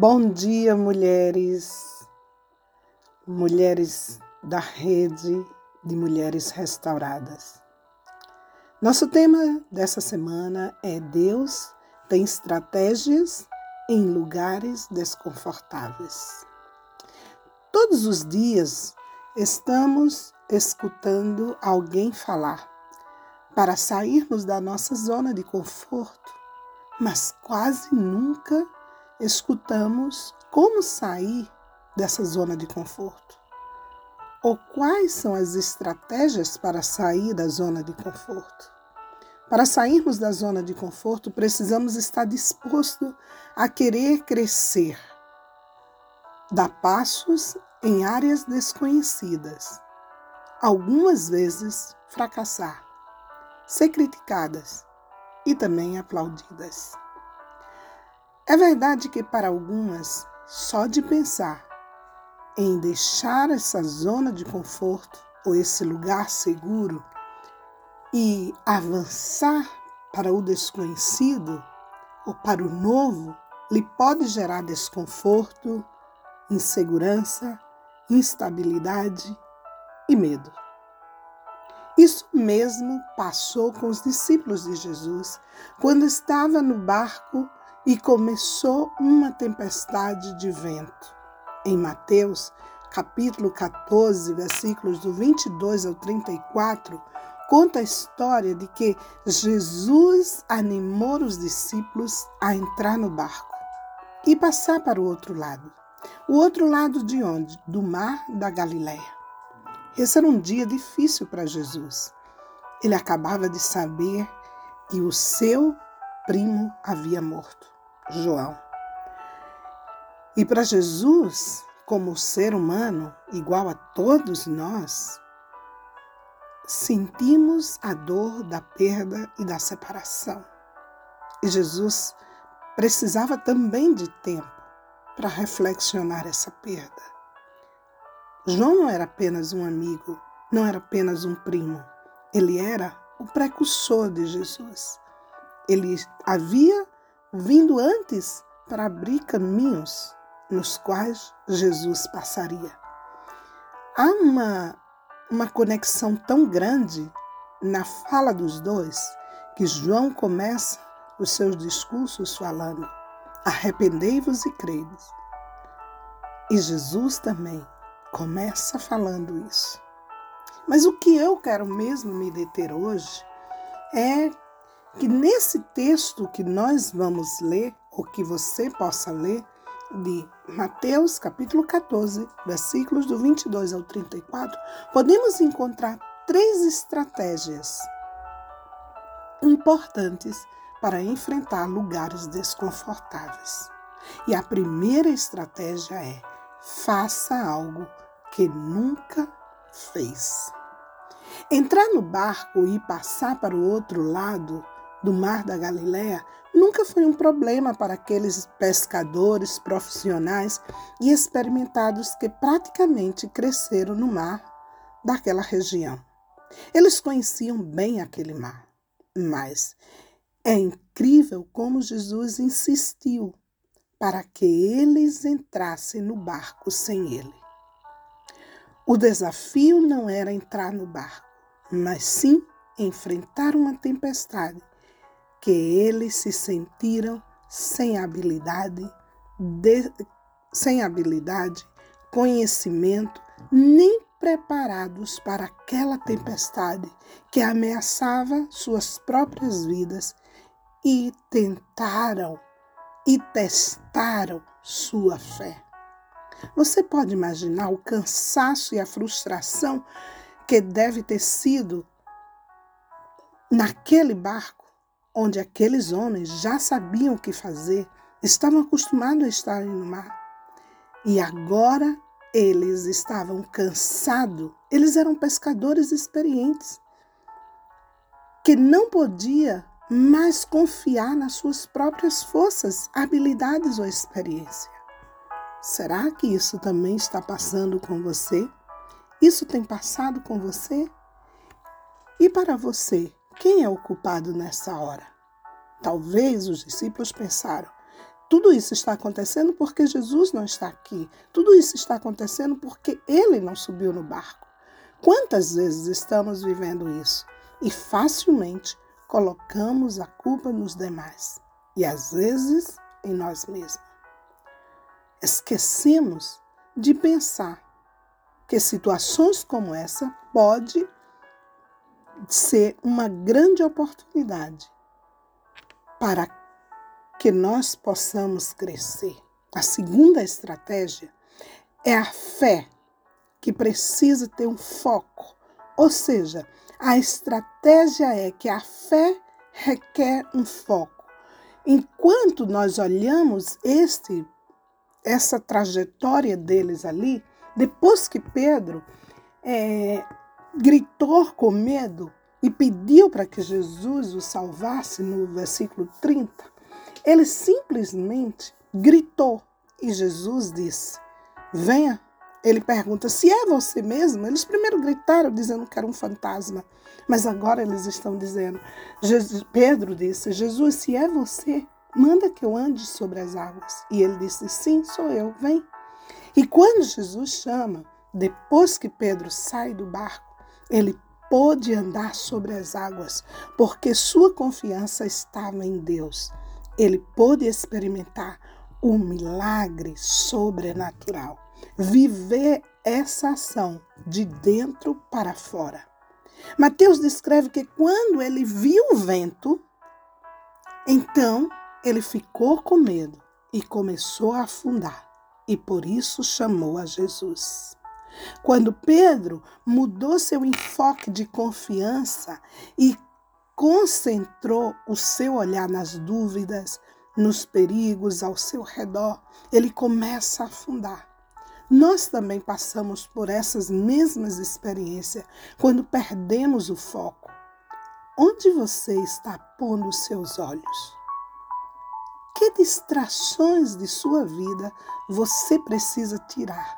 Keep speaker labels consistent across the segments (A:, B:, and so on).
A: Bom dia, mulheres, mulheres da rede de mulheres restauradas. Nosso tema dessa semana é Deus tem estratégias em lugares desconfortáveis. Todos os dias estamos escutando alguém falar para sairmos da nossa zona de conforto, mas quase nunca escutamos como sair dessa zona de conforto. Ou quais são as estratégias para sair da zona de conforto? Para sairmos da zona de conforto, precisamos estar disposto a querer crescer, dar passos em áreas desconhecidas, algumas vezes fracassar, ser criticadas e também aplaudidas. É verdade que para algumas, só de pensar em deixar essa zona de conforto ou esse lugar seguro e avançar para o desconhecido ou para o novo, lhe pode gerar desconforto, insegurança, instabilidade e medo. Isso mesmo passou com os discípulos de Jesus quando estava no barco e começou uma tempestade de vento. Em Mateus, capítulo 14, versículos do 22 ao 34, conta a história de que Jesus animou os discípulos a entrar no barco e passar para o outro lado. O outro lado de onde? Do mar da Galiléia. Esse era um dia difícil para Jesus. Ele acabava de saber que o seu primo havia morto. João. E para Jesus, como ser humano igual a todos nós, sentimos a dor da perda e da separação. E Jesus precisava também de tempo para reflexionar essa perda. João não era apenas um amigo, não era apenas um primo, ele era o precursor de Jesus. Ele havia vindo antes para abrir caminhos nos quais Jesus passaria. Há uma, uma conexão tão grande na fala dos dois que João começa os seus discursos falando: arrependei-vos e credes. E Jesus também começa falando isso. Mas o que eu quero mesmo me deter hoje é que nesse texto que nós vamos ler, ou que você possa ler, de Mateus capítulo 14, versículos do 22 ao 34, podemos encontrar três estratégias importantes para enfrentar lugares desconfortáveis. E a primeira estratégia é: faça algo que nunca fez. Entrar no barco e passar para o outro lado do Mar da Galileia nunca foi um problema para aqueles pescadores profissionais e experimentados que praticamente cresceram no mar daquela região. Eles conheciam bem aquele mar, mas é incrível como Jesus insistiu para que eles entrassem no barco sem ele. O desafio não era entrar no barco, mas sim enfrentar uma tempestade que eles se sentiram sem habilidade, de, sem habilidade, conhecimento, nem preparados para aquela tempestade que ameaçava suas próprias vidas e tentaram e testaram sua fé. Você pode imaginar o cansaço e a frustração que deve ter sido naquele barco onde aqueles homens já sabiam o que fazer, estavam acostumados a estarem no mar. E agora eles estavam cansados, eles eram pescadores experientes, que não podia mais confiar nas suas próprias forças, habilidades ou experiência. Será que isso também está passando com você? Isso tem passado com você? E para você, quem é o culpado nessa hora? Talvez os discípulos pensaram: Tudo isso está acontecendo porque Jesus não está aqui. Tudo isso está acontecendo porque ele não subiu no barco. Quantas vezes estamos vivendo isso e facilmente colocamos a culpa nos demais e às vezes em nós mesmos. Esquecemos de pensar que situações como essa pode ser uma grande oportunidade para que nós possamos crescer. A segunda estratégia é a fé, que precisa ter um foco. Ou seja, a estratégia é que a fé requer um foco. Enquanto nós olhamos este essa trajetória deles ali, depois que Pedro é, gritou com medo e pediu para que Jesus o salvasse no versículo 30, ele simplesmente gritou e Jesus disse: Venha. Ele pergunta: Se é você mesmo? Eles primeiro gritaram dizendo que era um fantasma, mas agora eles estão dizendo: Jesus, Pedro disse: Jesus, se é você, manda que eu ande sobre as águas. E ele disse: Sim, sou eu, vem. E quando Jesus chama, depois que Pedro sai do barco, ele pôde andar sobre as águas, porque sua confiança estava em Deus ele pôde experimentar o um milagre sobrenatural, viver essa ação de dentro para fora. Mateus descreve que quando ele viu o vento, então ele ficou com medo e começou a afundar, e por isso chamou a Jesus. Quando Pedro mudou seu enfoque de confiança e concentrou o seu olhar nas dúvidas, nos perigos ao seu redor, ele começa a afundar. Nós também passamos por essas mesmas experiências quando perdemos o foco. Onde você está pondo os seus olhos? Que distrações de sua vida você precisa tirar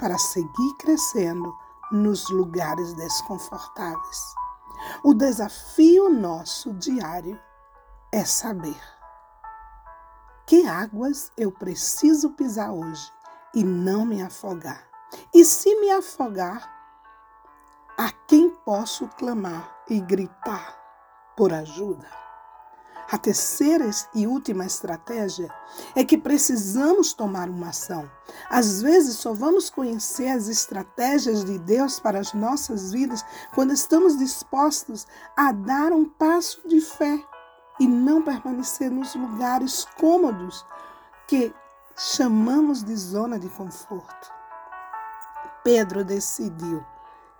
A: para seguir crescendo nos lugares desconfortáveis? O desafio nosso diário é saber que águas eu preciso pisar hoje e não me afogar. E se me afogar, a quem posso clamar e gritar por ajuda? A terceira e última estratégia é que precisamos tomar uma ação. Às vezes só vamos conhecer as estratégias de Deus para as nossas vidas quando estamos dispostos a dar um passo de fé e não permanecer nos lugares cômodos que chamamos de zona de conforto. Pedro decidiu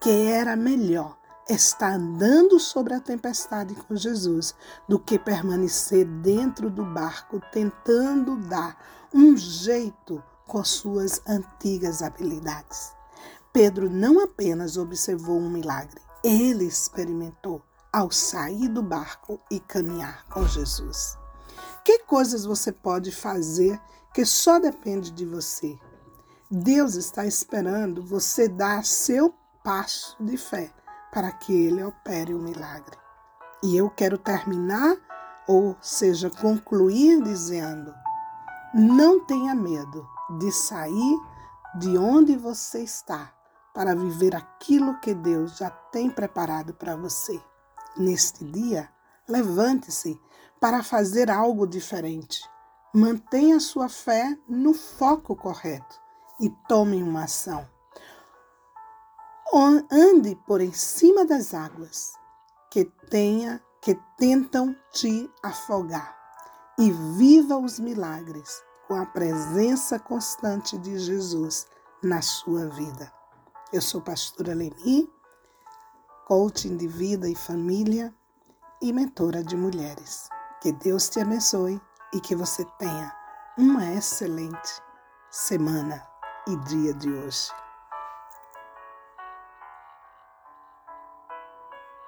A: que era melhor está andando sobre a tempestade com Jesus do que permanecer dentro do barco tentando dar um jeito com suas antigas habilidades. Pedro não apenas observou um milagre, ele experimentou ao sair do barco e caminhar com Jesus. Que coisas você pode fazer que só depende de você? Deus está esperando você dar seu passo de fé para que ele opere o milagre. E eu quero terminar, ou seja, concluir dizendo: não tenha medo de sair de onde você está para viver aquilo que Deus já tem preparado para você. Neste dia, levante-se para fazer algo diferente. Mantenha sua fé no foco correto e tome uma ação ande por em cima das águas que tenha que tentam te afogar e viva os milagres com a presença constante de Jesus na sua vida. Eu sou pastora Leni, coaching de vida e família e mentora de mulheres. Que Deus te abençoe e que você tenha uma excelente semana e dia de hoje.